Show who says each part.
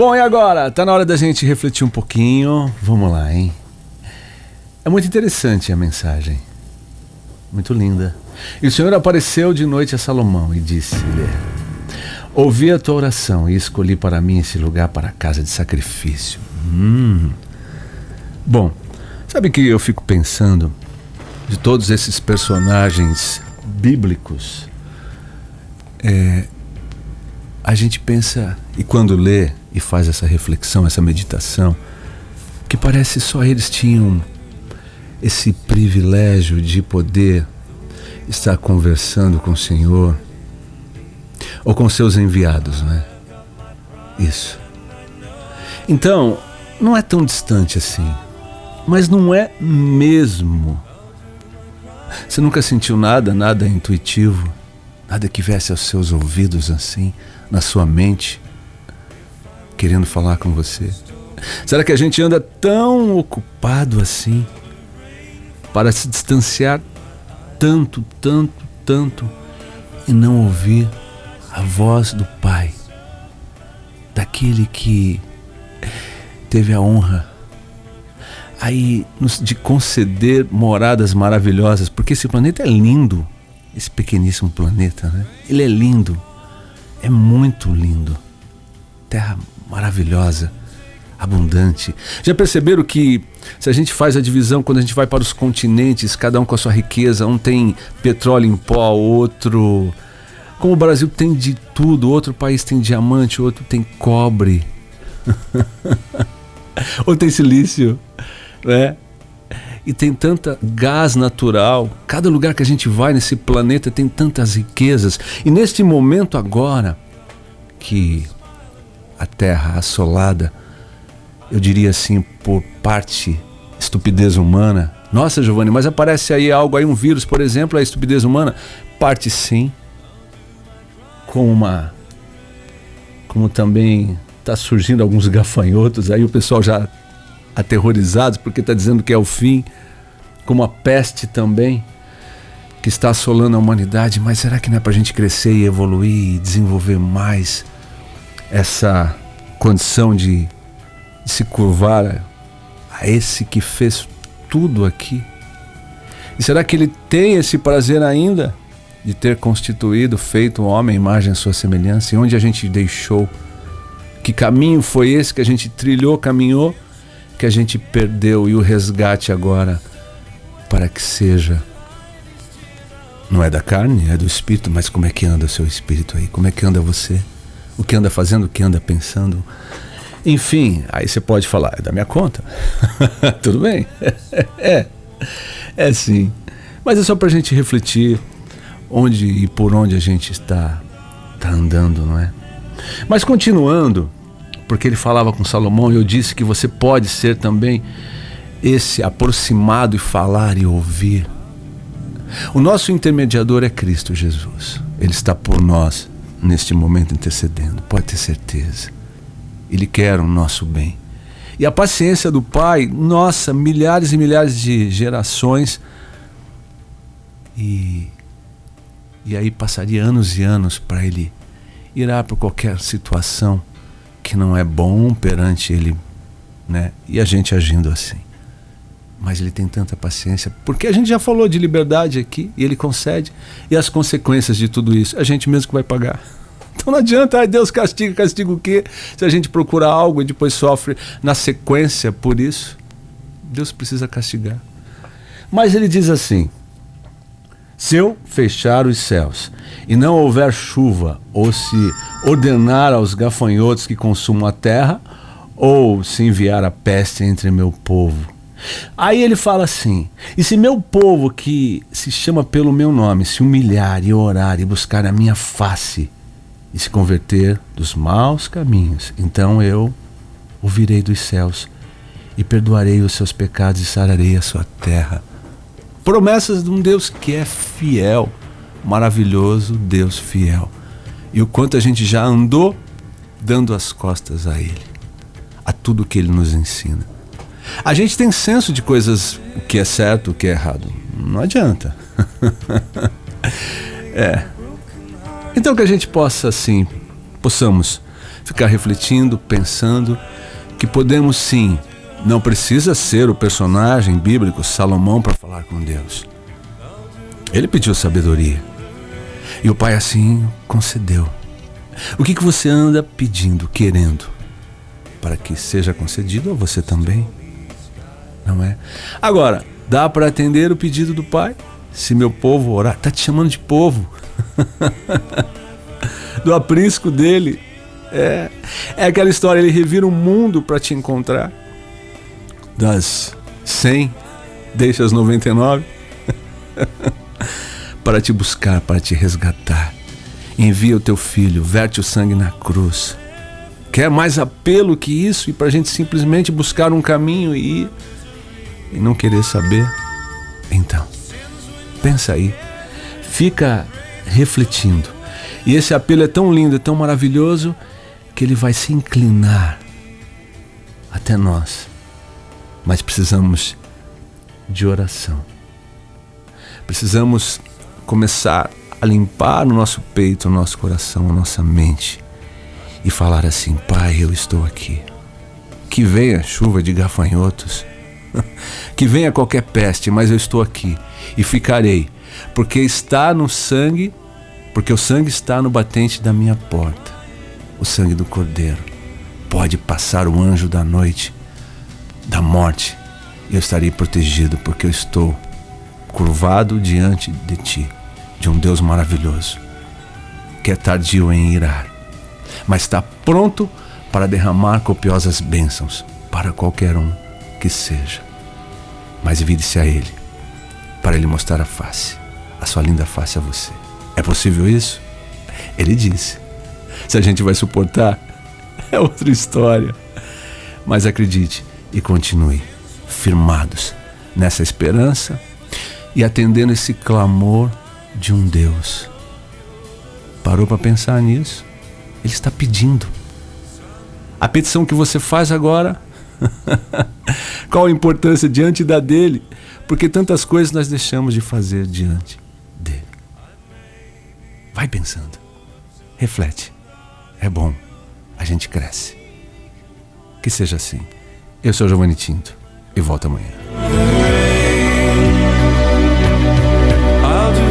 Speaker 1: Bom, e agora? Tá na hora da gente refletir um pouquinho. Vamos lá, hein? É muito interessante a mensagem. Muito linda. E o Senhor apareceu de noite a Salomão e disse-lhe: Ouvi a tua oração e escolhi para mim esse lugar para a casa de sacrifício. Hum. Bom, sabe que eu fico pensando de todos esses personagens bíblicos? É, a gente pensa, e quando lê e faz essa reflexão, essa meditação, que parece só eles tinham esse privilégio de poder estar conversando com o Senhor ou com seus enviados, não é? Isso. Então, não é tão distante assim, mas não é mesmo. Você nunca sentiu nada, nada intuitivo, nada que viesse aos seus ouvidos assim, na sua mente, querendo falar com você? Será que a gente anda tão ocupado assim? para se distanciar tanto, tanto, tanto e não ouvir a voz do Pai, daquele que teve a honra aí de conceder moradas maravilhosas, porque esse planeta é lindo, esse pequeníssimo planeta, né? Ele é lindo, é muito lindo, terra maravilhosa abundante. Já perceberam que se a gente faz a divisão quando a gente vai para os continentes, cada um com a sua riqueza, um tem petróleo em pó, outro. Como o Brasil tem de tudo, outro país tem diamante, outro tem cobre, outro tem silício, né? E tem tanta gás natural. Cada lugar que a gente vai nesse planeta tem tantas riquezas. E neste momento agora que a Terra assolada eu diria assim, por parte estupidez humana. Nossa, Giovanni, mas aparece aí algo aí, um vírus, por exemplo, a estupidez humana. Parte sim. Com uma. Como também está surgindo alguns gafanhotos, aí o pessoal já aterrorizados porque está dizendo que é o fim. Como a peste também, que está assolando a humanidade. Mas será que não é para a gente crescer e evoluir e desenvolver mais essa condição de de se curvar a esse que fez tudo aqui? E será que ele tem esse prazer ainda de ter constituído, feito o homem, imagem sua semelhança? E onde a gente deixou? Que caminho foi esse que a gente trilhou, caminhou, que a gente perdeu e o resgate agora para que seja não é da carne, é do espírito, mas como é que anda o seu espírito aí? Como é que anda você? O que anda fazendo, o que anda pensando? Enfim, aí você pode falar, é da minha conta. Tudo bem? é, é sim. Mas é só para a gente refletir onde e por onde a gente está, está andando, não é? Mas continuando, porque ele falava com Salomão e eu disse que você pode ser também esse aproximado e falar e ouvir. O nosso intermediador é Cristo Jesus. Ele está por nós neste momento intercedendo, pode ter certeza. Ele quer o nosso bem. E a paciência do Pai, nossa, milhares e milhares de gerações. E, e aí passaria anos e anos para ele irá por qualquer situação que não é bom perante ele, né? E a gente agindo assim. Mas ele tem tanta paciência, porque a gente já falou de liberdade aqui e ele concede, e as consequências de tudo isso, a gente mesmo que vai pagar. Então não adianta, ai, Deus castiga, castiga o quê? Se a gente procura algo e depois sofre na sequência por isso, Deus precisa castigar. Mas ele diz assim: se eu fechar os céus e não houver chuva, ou se ordenar aos gafanhotos que consumam a terra, ou se enviar a peste entre meu povo. Aí ele fala assim: e se meu povo que se chama pelo meu nome se humilhar e orar e buscar a minha face, e se converter dos maus caminhos, então eu ouvirei dos céus e perdoarei os seus pecados e sararei a sua terra. Promessas de um Deus que é fiel, maravilhoso Deus fiel. E o quanto a gente já andou dando as costas a Ele, a tudo que Ele nos ensina. A gente tem senso de coisas, o que é certo, o que é errado. Não adianta. é, então que a gente possa assim, possamos ficar refletindo, pensando que podemos sim, não precisa ser o personagem bíblico Salomão para falar com Deus. Ele pediu sabedoria. E o pai assim concedeu. O que, que você anda pedindo, querendo? Para que seja concedido a você também? Não é? Agora, dá para atender o pedido do pai? Se meu povo orar, tá te chamando de povo. do aprisco dele. É, é aquela história, ele revira o mundo para te encontrar. Das 100, deixa as 99. para te buscar, para te resgatar. Envia o teu filho, verte o sangue na cruz. Quer mais apelo que isso e para a gente simplesmente buscar um caminho e ir e não querer saber? Então, pensa aí, fica refletindo. E esse apelo é tão lindo, é tão maravilhoso, que ele vai se inclinar até nós. Mas precisamos de oração. Precisamos começar a limpar no nosso peito, o nosso coração, a nossa mente e falar assim: Pai, eu estou aqui. Que venha chuva de gafanhotos, que venha qualquer peste, mas eu estou aqui e ficarei, porque está no sangue, porque o sangue está no batente da minha porta, o sangue do Cordeiro. Pode passar o anjo da noite, da morte, eu estarei protegido, porque eu estou curvado diante de ti de um Deus maravilhoso, que é tardio em irar, mas está pronto para derramar copiosas bênçãos para qualquer um que seja. Mas vire-se a Ele, para Ele mostrar a face, a sua linda face a você. É possível isso? Ele disse. Se a gente vai suportar, é outra história. Mas acredite e continue firmados nessa esperança e atendendo esse clamor de um Deus. Parou para pensar nisso? Ele está pedindo. A petição que você faz agora, qual a importância diante da dele? Porque tantas coisas nós deixamos de fazer diante dele. Vai pensando. Reflete. É bom. A gente cresce. Que seja assim. Eu sou Giovanni Tinto e volto amanhã.